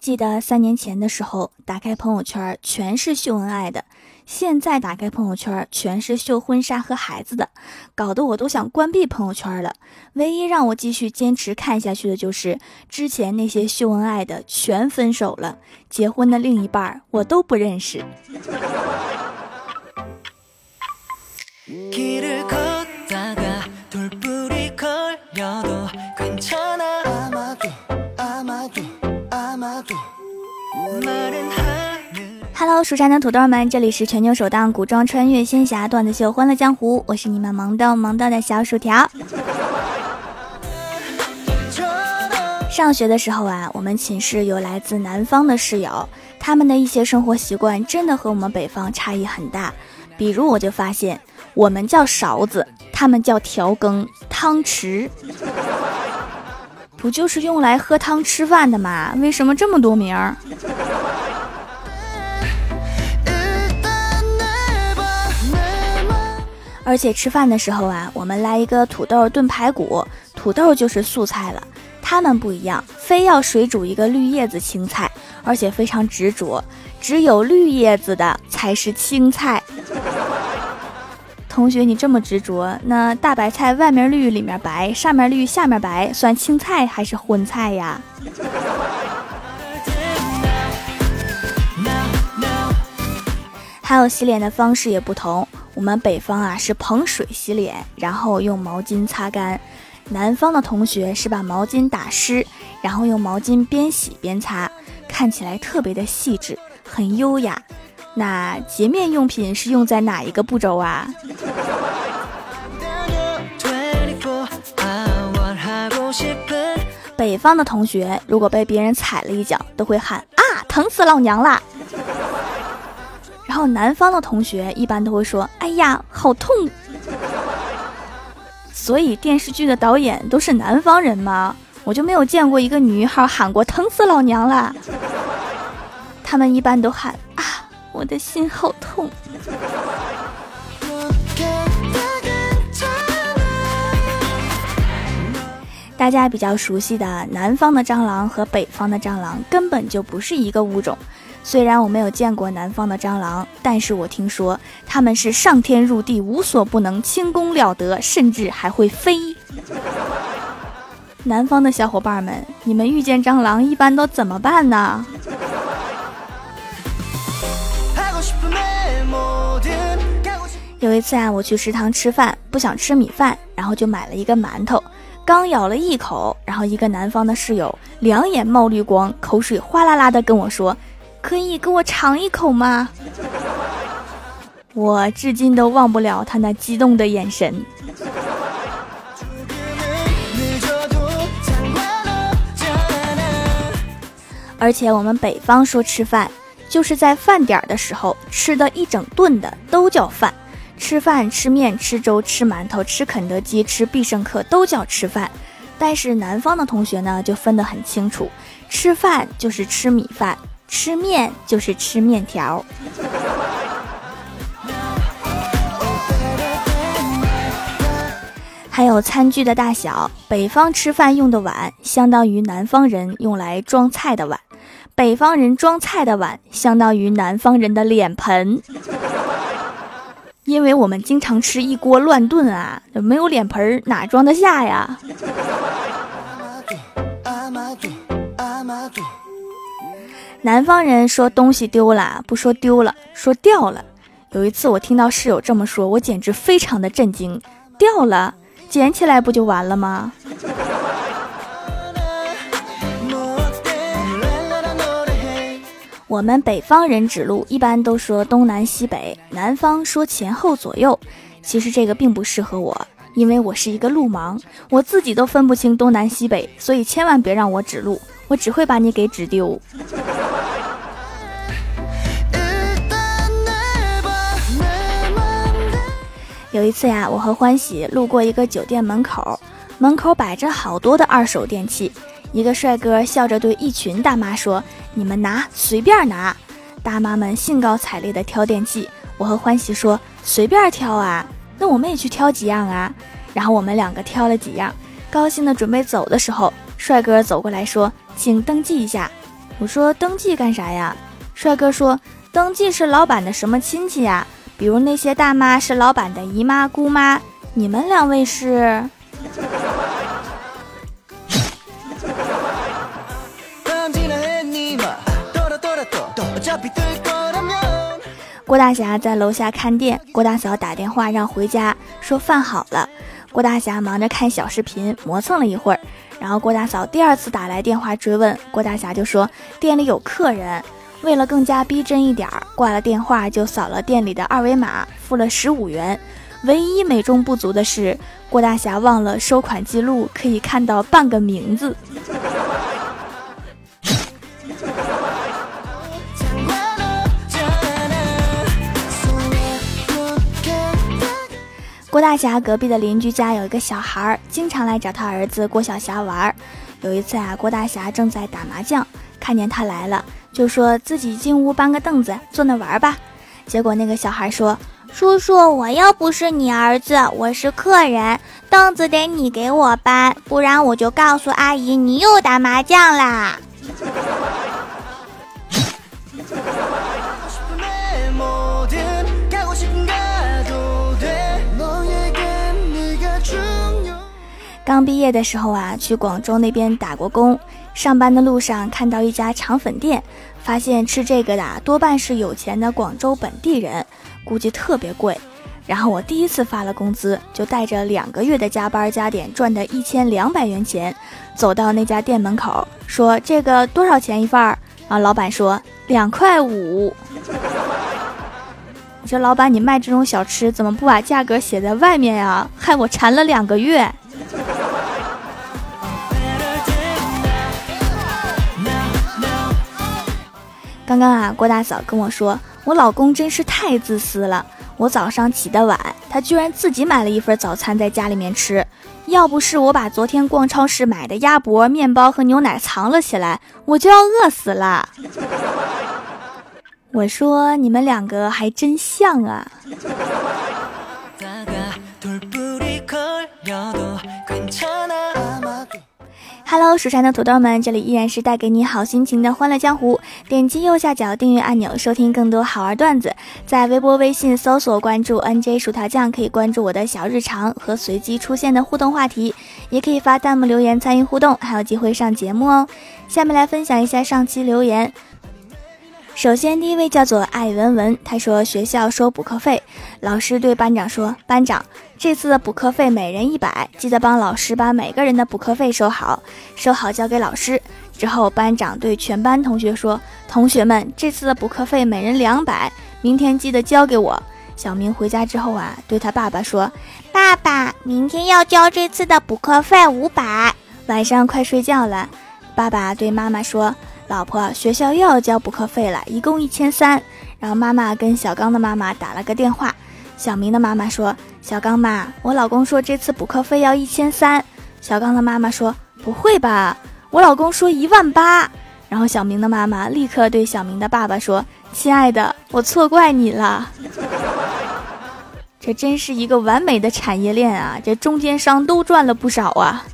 记得三年前的时候，打开朋友圈全是秀恩爱的，现在打开朋友圈全是秀婚纱和孩子的，搞得我都想关闭朋友圈了。唯一让我继续坚持看下去的就是之前那些秀恩爱的全分手了，结婚的另一半我都不认识。Hello，蜀山的土豆们，这里是全球首档古装穿越仙侠段子秀《欢乐江湖》，我是你们萌豆萌豆的小薯条。上学的时候啊，我们寝室有来自南方的室友，他们的一些生活习惯真的和我们北方差异很大。比如，我就发现我们叫勺子，他们叫调羹、汤匙。不就是用来喝汤吃饭的吗？为什么这么多名儿？而且吃饭的时候啊，我们来一个土豆炖排骨，土豆就是素菜了。他们不一样，非要水煮一个绿叶子青菜，而且非常执着，只有绿叶子的才是青菜。同学，你这么执着，那大白菜外面绿里面白，上面绿下面白，算青菜还是荤菜呀？还有洗脸的方式也不同，我们北方啊是捧水洗脸，然后用毛巾擦干；南方的同学是把毛巾打湿，然后用毛巾边洗边擦，看起来特别的细致，很优雅。那洁面用品是用在哪一个步骤啊？北方的同学如果被别人踩了一脚，都会喊啊，疼死老娘啦！然后南方的同学一般都会说，哎呀，好痛！所以电视剧的导演都是南方人吗？我就没有见过一个女孩喊过疼死老娘啦！他们一般都喊啊。我的心好痛。大家比较熟悉的南方的蟑螂和北方的蟑螂根本就不是一个物种。虽然我没有见过南方的蟑螂，但是我听说他们是上天入地无所不能，轻功了得，甚至还会飞。南方的小伙伴们，你们遇见蟑螂一般都怎么办呢？有一次啊，我去食堂吃饭，不想吃米饭，然后就买了一个馒头。刚咬了一口，然后一个南方的室友两眼冒绿光，口水哗啦啦的跟我说：“可以给我尝一口吗？”我至今都忘不了他那激动的眼神。而且我们北方说吃饭，就是在饭点的时候吃的一整顿的都叫饭。吃饭、吃面、吃粥、吃馒头、吃肯德基、吃必胜客都叫吃饭，但是南方的同学呢就分得很清楚，吃饭就是吃米饭，吃面就是吃面条。还有餐具的大小，北方吃饭用的碗相当于南方人用来装菜的碗，北方人装菜的碗相当于南方人的脸盆。因为我们经常吃一锅乱炖啊，没有脸盆哪装得下呀？南方人说东西丢了不说丢了，说掉了。有一次我听到室友这么说，我简直非常的震惊。掉了，捡起来不就完了吗？我们北方人指路一般都说东南西北，南方说前后左右。其实这个并不适合我，因为我是一个路盲，我自己都分不清东南西北，所以千万别让我指路，我只会把你给指丢。有一次呀，我和欢喜路过一个酒店门口，门口摆着好多的二手电器。一个帅哥笑着对一群大妈说：“你们拿，随便拿。”大妈们兴高采烈地挑电器。我和欢喜说：“随便挑啊，那我们也去挑几样啊。”然后我们两个挑了几样，高兴地准备走的时候，帅哥走过来说：“请登记一下。”我说登记干啥呀？帅哥说登记是老板的什么亲戚呀？比如那些大妈是老板的姨妈姑妈，你们两位是？郭大侠在楼下看店，郭大嫂打电话让回家，说饭好了。郭大侠忙着看小视频，磨蹭了一会儿，然后郭大嫂第二次打来电话追问，郭大侠就说店里有客人。为了更加逼真一点儿，挂了电话就扫了店里的二维码，付了十五元。唯一美中不足的是，郭大侠忘了收款记录可以看到半个名字。郭大侠隔壁的邻居家有一个小孩儿，经常来找他儿子郭小霞玩儿。有一次啊，郭大侠正在打麻将，看见他来了。就说自己进屋搬个凳子坐那玩吧，结果那个小孩说：“叔叔，我又不是你儿子，我是客人，凳子得你给我搬，不然我就告诉阿姨你又打麻将啦。”刚毕业的时候啊，去广州那边打过工。上班的路上看到一家肠粉店，发现吃这个的多半是有钱的广州本地人，估计特别贵。然后我第一次发了工资，就带着两个月的加班加点赚的一千两百元钱，走到那家店门口，说这个多少钱一份儿？然后老板说两块五。我说老板，你卖这种小吃怎么不把价格写在外面呀？害我馋了两个月。刚刚啊，郭大嫂跟我说，我老公真是太自私了。我早上起得晚，他居然自己买了一份早餐在家里面吃。要不是我把昨天逛超市买的鸭脖、面包和牛奶藏了起来，我就要饿死了。我说你们两个还真像啊。Hello，蜀山的土豆们，这里依然是带给你好心情的欢乐江湖。点击右下角订阅按钮，收听更多好玩段子。在微博、微信搜索关注 NJ 薯条酱，可以关注我的小日常和随机出现的互动话题，也可以发弹幕留言参与互动，还有机会上节目哦。下面来分享一下上期留言。首先，第一位叫做艾文文，他说学校收补课费，老师对班长说：“班长，这次的补课费每人一百，记得帮老师把每个人的补课费收好，收好交给老师。”之后，班长对全班同学说：“同学们，这次的补课费每人两百，明天记得交给我。”小明回家之后啊，对他爸爸说：“爸爸，明天要交这次的补课费五百。”晚上快睡觉了，爸爸对妈妈说。老婆，学校又要交补课费了，一共一千三。然后妈妈跟小刚的妈妈打了个电话，小明的妈妈说：“小刚妈，我老公说这次补课费要一千三。”小刚的妈妈说：“不会吧，我老公说一万八。”然后小明的妈妈立刻对小明的爸爸说：“亲爱的，我错怪你了。”这真是一个完美的产业链啊！这中间商都赚了不少啊。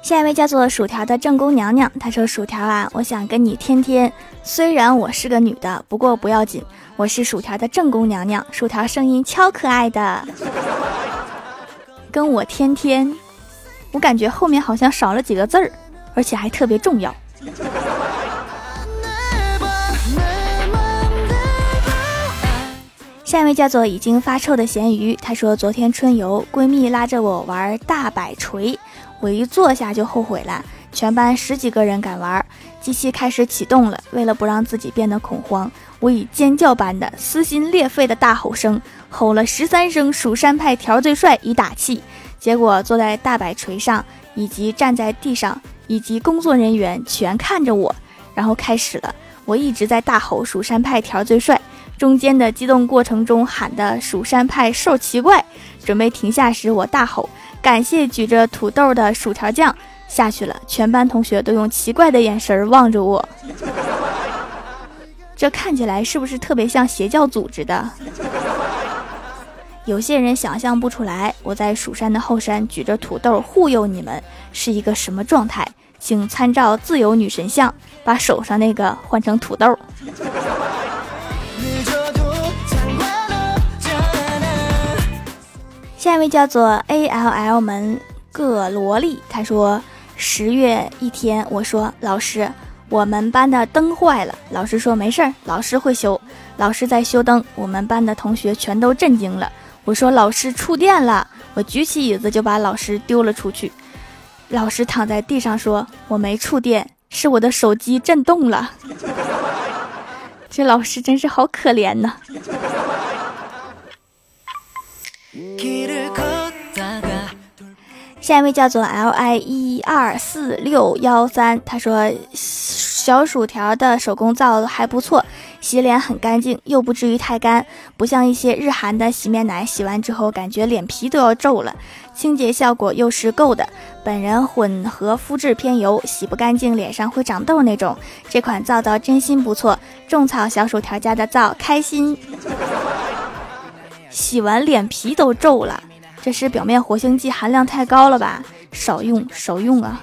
下一位叫做薯条的正宫娘娘，她说：“薯条啊，我想跟你天天。虽然我是个女的，不过不要紧，我是薯条的正宫娘娘。薯条声音超可爱的，跟我天天。我感觉后面好像少了几个字儿，而且还特别重要。”下一位叫做已经发臭的咸鱼，她说：“昨天春游，闺蜜拉着我玩大摆锤。”我一坐下就后悔了。全班十几个人敢玩，机器开始启动了。为了不让自己变得恐慌，我以尖叫般的撕心裂肺的大吼声吼了十三声“蜀山派条最帅”以打气。结果坐在大摆锤上，以及站在地上，以及工作人员全看着我，然后开始了。我一直在大吼“蜀山派条最帅”，中间的激动过程中喊的“蜀山派兽奇怪”，准备停下时，我大吼。感谢举着土豆的薯条酱下去了，全班同学都用奇怪的眼神望着我，这看起来是不是特别像邪教组织的？有些人想象不出来，我在蜀山的后山举着土豆忽悠你们是一个什么状态，请参照自由女神像，把手上那个换成土豆。下一位叫做 A L L 门个萝莉，他说十月一天，我说老师，我们班的灯坏了，老师说没事儿，老师会修。老师在修灯，我们班的同学全都震惊了。我说老师触电了，我举起椅子就把老师丢了出去。老师躺在地上说：“我没触电，是我的手机震动了。”这老师真是好可怜呐。下一位叫做 L I 一二四六幺三，他说小薯条的手工皂还不错。洗脸很干净，又不至于太干，不像一些日韩的洗面奶，洗完之后感觉脸皮都要皱了。清洁效果又是够的。本人混合肤质偏油，洗不干净脸上会长痘那种。这款皂皂真心不错，种草小薯条家的皂，开心。洗完脸皮都皱了，这是表面活性剂含量太高了吧？少用少用啊。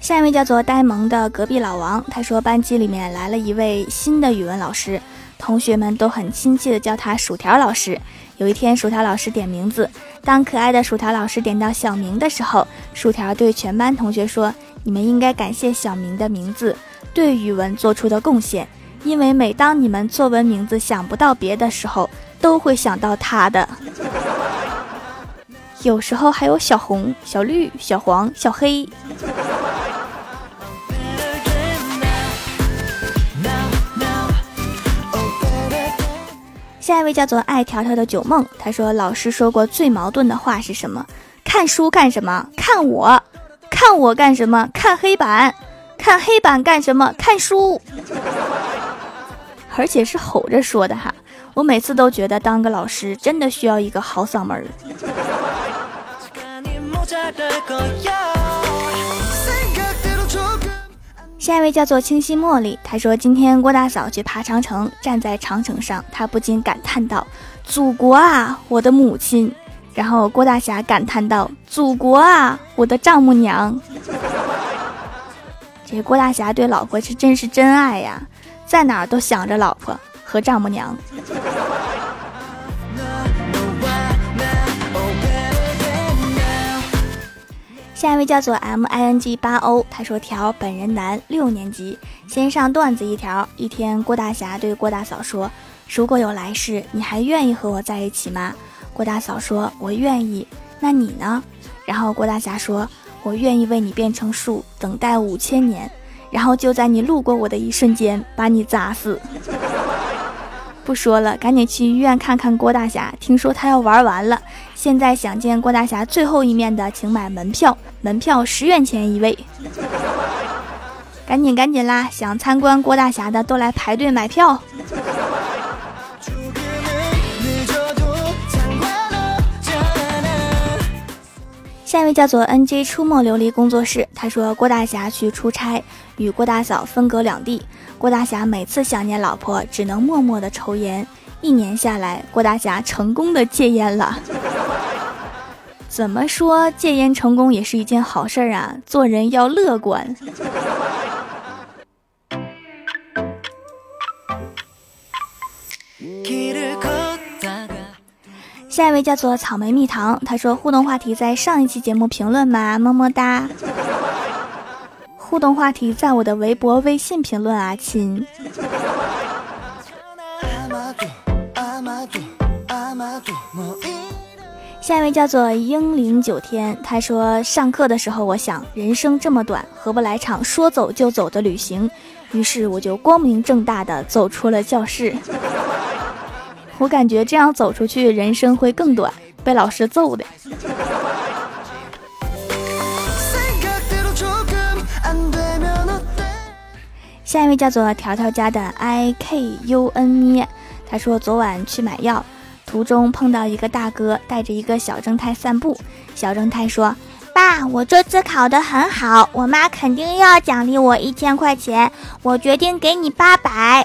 下一位叫做呆萌的隔壁老王，他说班级里面来了一位新的语文老师，同学们都很亲切的叫他薯条老师。有一天，薯条老师点名字，当可爱的薯条老师点到小明的时候，薯条对全班同学说：“你们应该感谢小明的名字对语文做出的贡献，因为每当你们作文名字想不到别的时候，都会想到他的。有时候还有小红、小绿、小黄、小黑。”下一位叫做爱条条的九梦，他说：“老师说过最矛盾的话是什么？看书干什么？看我，看我干什么？看黑板，看黑板干什么？看书。而且是吼着说的哈。我每次都觉得当个老师真的需要一个好嗓门儿。”下一位叫做清新茉莉，她说今天郭大嫂去爬长城，站在长城上，她不禁感叹道：“祖国啊，我的母亲。”然后郭大侠感叹道：“祖国啊，我的丈母娘。”这郭大侠对老婆是真是真爱呀，在哪儿都想着老婆和丈母娘。下一位叫做 M I N G 八 O，他说条本人男，六年级。先上段子一条。一天，郭大侠对郭大嫂说：“如果有来世，你还愿意和我在一起吗？”郭大嫂说：“我愿意。”那你呢？然后郭大侠说：“我愿意为你变成树，等待五千年，然后就在你路过我的一瞬间，把你砸死。”不说了，赶紧去医院看看郭大侠。听说他要玩完了，现在想见郭大侠最后一面的，请买门票，门票十元钱一位。赶紧赶紧啦！想参观郭大侠的都来排队买票。下一位叫做 N J 出没琉璃工作室，他说郭大侠去出差，与郭大嫂分隔两地。郭大侠每次想念老婆，只能默默的抽烟。一年下来，郭大侠成功的戒烟了。怎么说戒烟成功也是一件好事啊？做人要乐观。下一位叫做草莓蜜糖，他说互动话题在上一期节目评论吗？么么哒。互动话题在我的微博、微信评论啊，亲。下一位叫做英灵九天，他说上课的时候，我想人生这么短，何不来场说走就走的旅行？于是我就光明正大的走出了教室。我感觉这样走出去，人生会更短，被老师揍的。下一位叫做条条家的 I K U N 咩，他说昨晚去买药，途中碰到一个大哥带着一个小正太散步。小正太说：“爸，我这次考得很好，我妈肯定要奖励我一千块钱，我决定给你八百。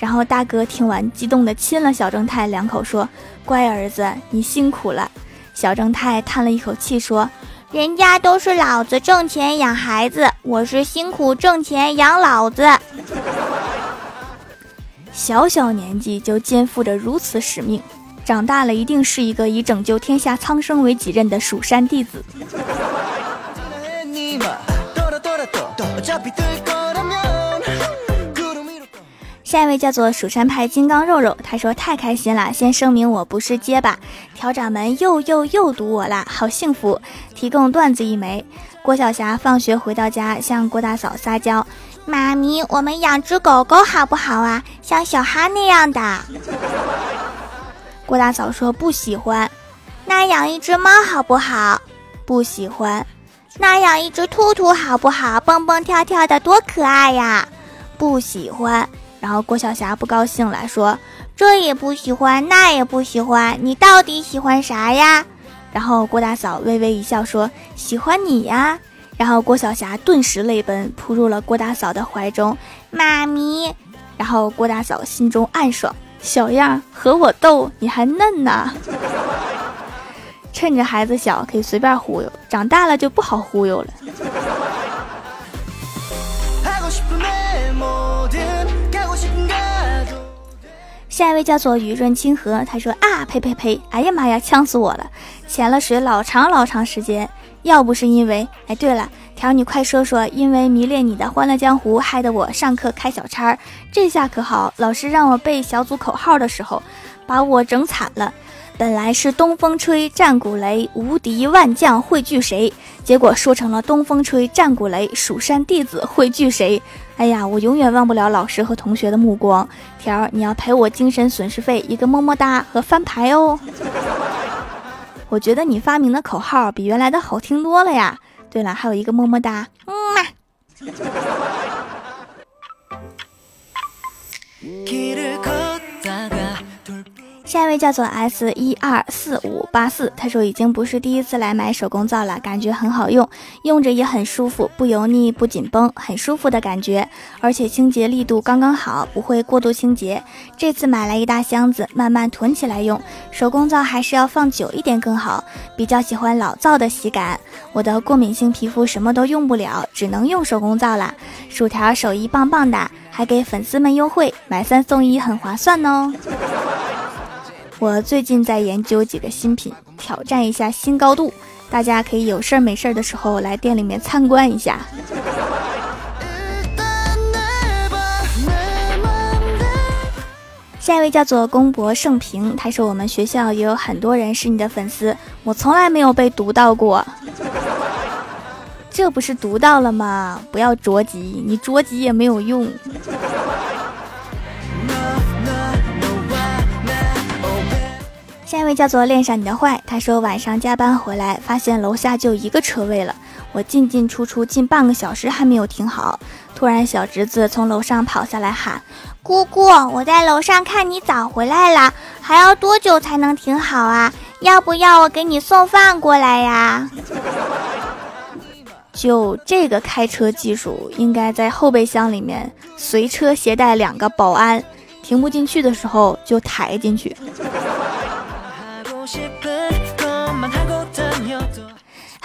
然后大哥听完，激动地亲了小正太两口，说：“乖儿子，你辛苦了。”小正太叹了一口气，说：“人家都是老子挣钱养孩子，我是辛苦挣钱养老子。小小年纪就肩负着如此使命，长大了一定是一个以拯救天下苍生为己任的蜀山弟子。”下一位叫做蜀山派金刚肉肉，他说太开心了，先声明我不是结巴，调掌门又又又堵我了，好幸福。提供段子一枚，郭晓霞放学回到家，向郭大嫂撒娇：“妈咪，我们养只狗狗好不好啊？像小哈那样的。”郭大嫂说不喜欢。那养一只猫好不好？不喜欢。那养一只兔兔好不好？蹦蹦跳跳的多可爱呀！不喜欢。然后郭晓霞不高兴了，说：“这也不喜欢，那也不喜欢，你到底喜欢啥呀？”然后郭大嫂微微一笑，说：“喜欢你呀。”然后郭晓霞顿时泪奔，扑入了郭大嫂的怀中，妈咪。然后郭大嫂心中暗爽，小样和我斗，你还嫩呢。趁着孩子小，可以随便忽悠，长大了就不好忽悠了。下一位叫做雨润清河，他说啊呸呸呸，哎呀妈呀，呛死我了！潜了水老长老长时间，要不是因为……哎，对了，条你快说说，因为迷恋你的《欢乐江湖》，害得我上课开小差儿，这下可好，老师让我背小组口号的时候，把我整惨了。本来是东风吹，战鼓擂，无敌万将汇聚谁？结果说成了东风吹，战鼓擂，蜀山弟子汇聚谁？哎呀，我永远忘不了老师和同学的目光。条儿，你要赔我精神损失费一个么么哒和翻牌哦。我觉得你发明的口号比原来的好听多了呀。对了，还有一个么么哒，嗯嘛。下一位叫做 S 一二四五八四，他说已经不是第一次来买手工皂了，感觉很好用，用着也很舒服，不油腻不紧绷，很舒服的感觉，而且清洁力度刚刚好，不会过度清洁。这次买来一大箱子，慢慢囤起来用。手工皂还是要放久一点更好，比较喜欢老皂的洗感。我的过敏性皮肤什么都用不了，只能用手工皂啦。薯条手艺棒棒的，还给粉丝们优惠，买三送一，很划算哦。我最近在研究几个新品，挑战一下新高度，大家可以有事儿没事儿的时候来店里面参观一下。下一位叫做公博盛平，他说我们学校也有很多人是你的粉丝，我从来没有被读到过，这不是读到了吗？不要着急，你着急也没有用。位叫做恋上你的坏，他说晚上加班回来，发现楼下就一个车位了，我进进出出近半个小时还没有停好，突然小侄子从楼上跑下来喊：“姑姑，我在楼上看你早回来了，还要多久才能停好啊？要不要我给你送饭过来呀？”就这个开车技术，应该在后备箱里面随车携带两个保安，停不进去的时候就抬进去。